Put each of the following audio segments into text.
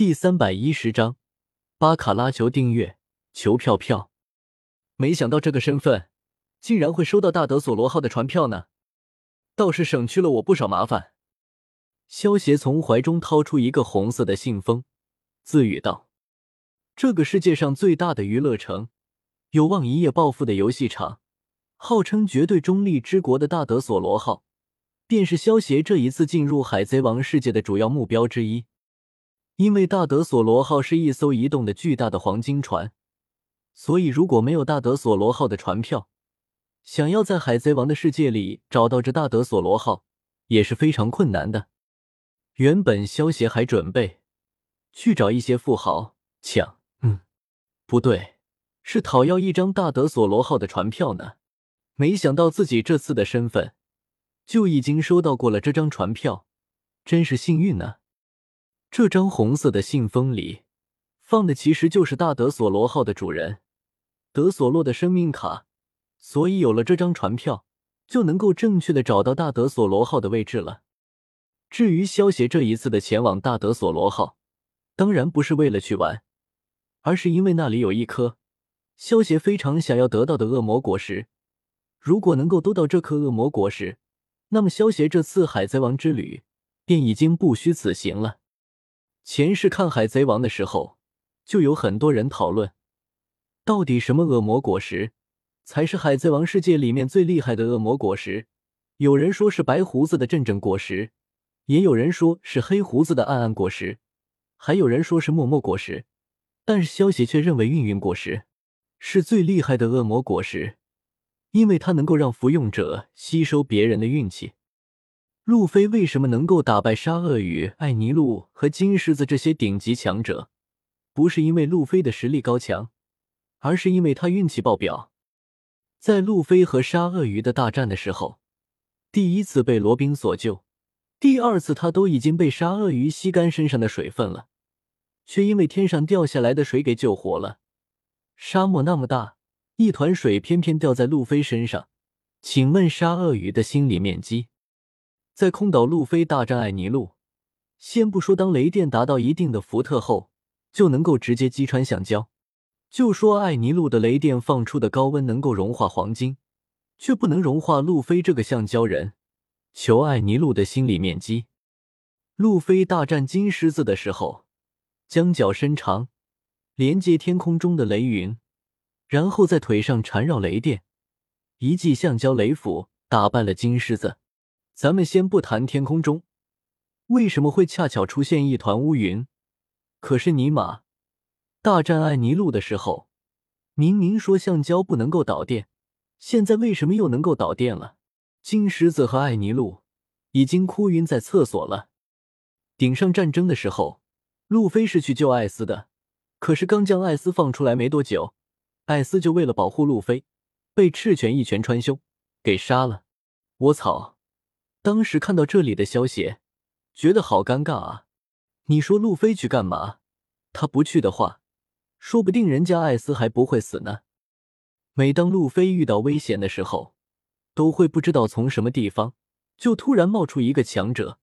第三百一十章，巴卡拉求订阅，求票票。没想到这个身份竟然会收到大德索罗号的船票呢，倒是省去了我不少麻烦。萧协从怀中掏出一个红色的信封，自语道：“这个世界上最大的娱乐城，有望一夜暴富的游戏场，号称绝对中立之国的大德索罗号，便是萧协这一次进入海贼王世界的主要目标之一。”因为大德索罗号是一艘移动的巨大的黄金船，所以如果没有大德索罗号的船票，想要在海贼王的世界里找到这大德索罗号也是非常困难的。原本萧协还准备去找一些富豪抢，嗯，不对，是讨要一张大德索罗号的船票呢。没想到自己这次的身份就已经收到过了这张船票，真是幸运呢。这张红色的信封里放的其实就是大德索罗号的主人德索洛的生命卡，所以有了这张船票，就能够正确的找到大德索罗号的位置了。至于萧协这一次的前往大德索罗号，当然不是为了去玩，而是因为那里有一颗萧协非常想要得到的恶魔果实。如果能够得到这颗恶魔果实，那么萧协这次海贼王之旅便已经不虚此行了。前世看《海贼王》的时候，就有很多人讨论，到底什么恶魔果实才是海贼王世界里面最厉害的恶魔果实？有人说是白胡子的阵阵果实，也有人说是黑胡子的暗暗果实，还有人说是默默果实。但是消息却认为运运果实是最厉害的恶魔果实，因为它能够让服用者吸收别人的运气。路飞为什么能够打败沙鳄鱼、艾尼路和金狮子这些顶级强者？不是因为路飞的实力高强，而是因为他运气爆表。在路飞和沙鳄鱼的大战的时候，第一次被罗宾所救，第二次他都已经被沙鳄鱼吸干身上的水分了，却因为天上掉下来的水给救活了。沙漠那么大，一团水偏偏掉在路飞身上，请问沙鳄鱼的心理面积？在空岛，路飞大战艾尼路。先不说当雷电达到一定的伏特后就能够直接击穿橡胶，就说艾尼路的雷电放出的高温能够融化黄金，却不能融化路飞这个橡胶人。求艾尼路的心理面积。路飞大战金狮子的时候，将脚伸长，连接天空中的雷云，然后在腿上缠绕雷电，一记橡胶雷斧打败了金狮子。咱们先不谈天空中为什么会恰巧出现一团乌云，可是尼玛大战艾尼路的时候，明明说橡胶不能够导电，现在为什么又能够导电了？金狮子和艾尼路已经哭晕在厕所了。顶上战争的时候，路飞是去救艾斯的，可是刚将艾斯放出来没多久，艾斯就为了保护路飞，被赤犬一拳穿胸给杀了。我操！当时看到这里的消息，觉得好尴尬啊！你说路飞去干嘛？他不去的话，说不定人家艾斯还不会死呢。每当路飞遇到危险的时候，都会不知道从什么地方就突然冒出一个强者，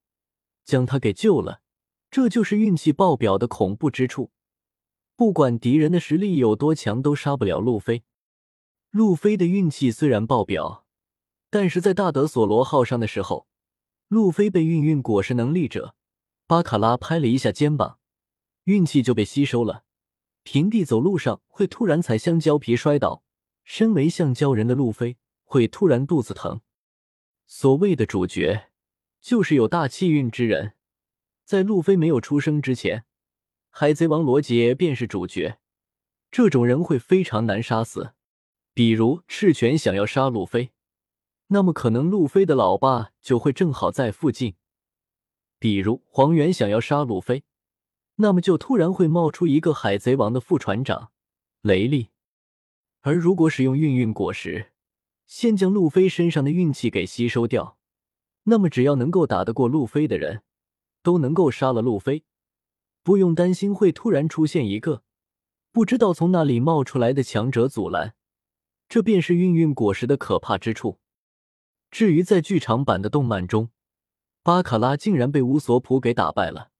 将他给救了。这就是运气爆表的恐怖之处。不管敌人的实力有多强，都杀不了路飞。路飞的运气虽然爆表。但是在大德索罗号上的时候，路飞被运运果实能力者巴卡拉拍了一下肩膀，运气就被吸收了。平地走路上会突然踩香蕉皮摔倒，身为橡胶人的路飞会突然肚子疼。所谓的主角，就是有大气运之人。在路飞没有出生之前，海贼王罗杰便是主角。这种人会非常难杀死，比如赤犬想要杀路飞。那么可能路飞的老爸就会正好在附近，比如黄猿想要杀路飞，那么就突然会冒出一个海贼王的副船长雷利。而如果使用运运果实，先将路飞身上的运气给吸收掉，那么只要能够打得过路飞的人，都能够杀了路飞，不用担心会突然出现一个不知道从哪里冒出来的强者阻拦。这便是运运果实的可怕之处。至于在剧场版的动漫中，巴卡拉竟然被乌索普给打败了，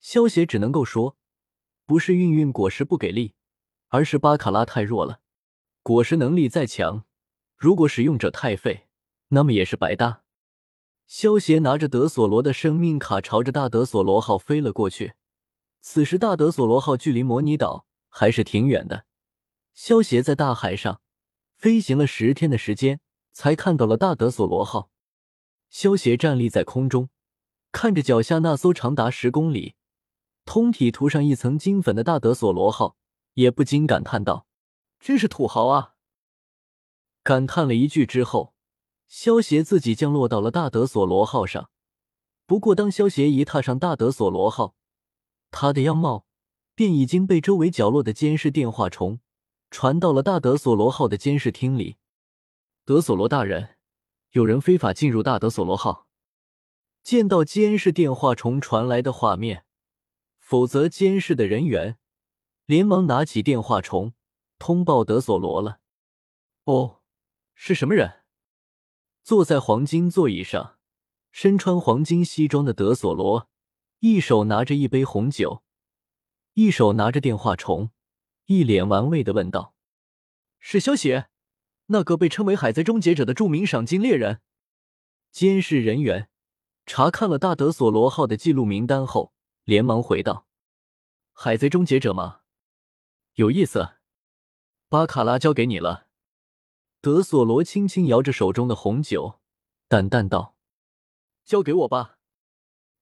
萧协只能够说不是运运果实不给力，而是巴卡拉太弱了。果实能力再强，如果使用者太废，那么也是白搭。萧协拿着德索罗的生命卡，朝着大德索罗号飞了过去。此时，大德索罗号距离模拟岛还是挺远的。萧协在大海上飞行了十天的时间，才看到了大德索罗号。萧协站立在空中，看着脚下那艘长达十公里、通体涂上一层金粉的大德索罗号，也不禁感叹道：“真是土豪啊！”感叹了一句之后。萧协自己降落到了大德索罗号上，不过当萧协一踏上大德索罗号，他的样貌便已经被周围角落的监视电话虫传到了大德索罗号的监视厅里。德索罗大人，有人非法进入大德索罗号。见到监视电话虫传来的画面，否则监视的人员连忙拿起电话虫通报德索罗了。哦，是什么人？坐在黄金座椅上，身穿黄金西装的德索罗，一手拿着一杯红酒，一手拿着电话虫，一脸玩味的问道：“是萧协，那个被称为海贼终结者的著名赏金猎人。”监视人员查看了大德索罗号的记录名单后，连忙回道：“海贼终结者吗？有意思，巴卡拉交给你了。”德索罗轻轻摇着手中的红酒，淡淡道：“交给我吧，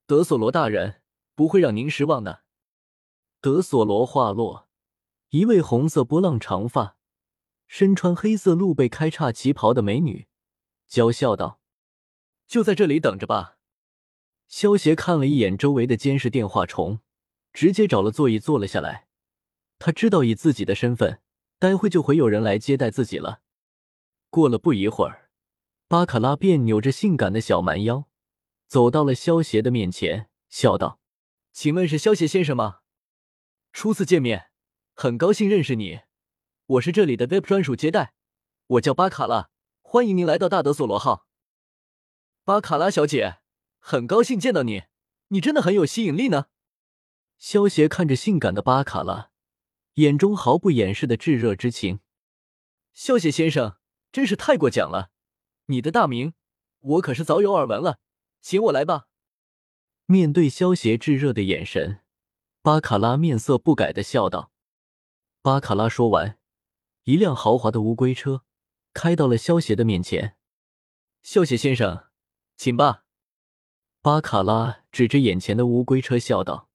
德索罗大人不会让您失望的。”德索罗话落，一位红色波浪长发、身穿黑色露背开叉旗袍的美女娇笑道：“就在这里等着吧。”萧协看了一眼周围的监视电话虫，直接找了座椅坐了下来。他知道以自己的身份，待会就会有人来接待自己了。过了不一会儿，巴卡拉便扭着性感的小蛮腰，走到了萧协的面前，笑道：“请问是萧协先生吗？初次见面，很高兴认识你。我是这里的 VIP 专属接待，我叫巴卡拉，欢迎您来到大德索罗号。”巴卡拉小姐，很高兴见到你，你真的很有吸引力呢。萧协看着性感的巴卡拉，眼中毫不掩饰的炙热之情。萧协先生。真是太过奖了，你的大名我可是早有耳闻了，请我来吧。面对萧协炙热的眼神，巴卡拉面色不改的笑道。巴卡拉说完，一辆豪华的乌龟车开到了萧邪的面前。萧邪先生，请吧。巴卡拉指着眼前的乌龟车笑道。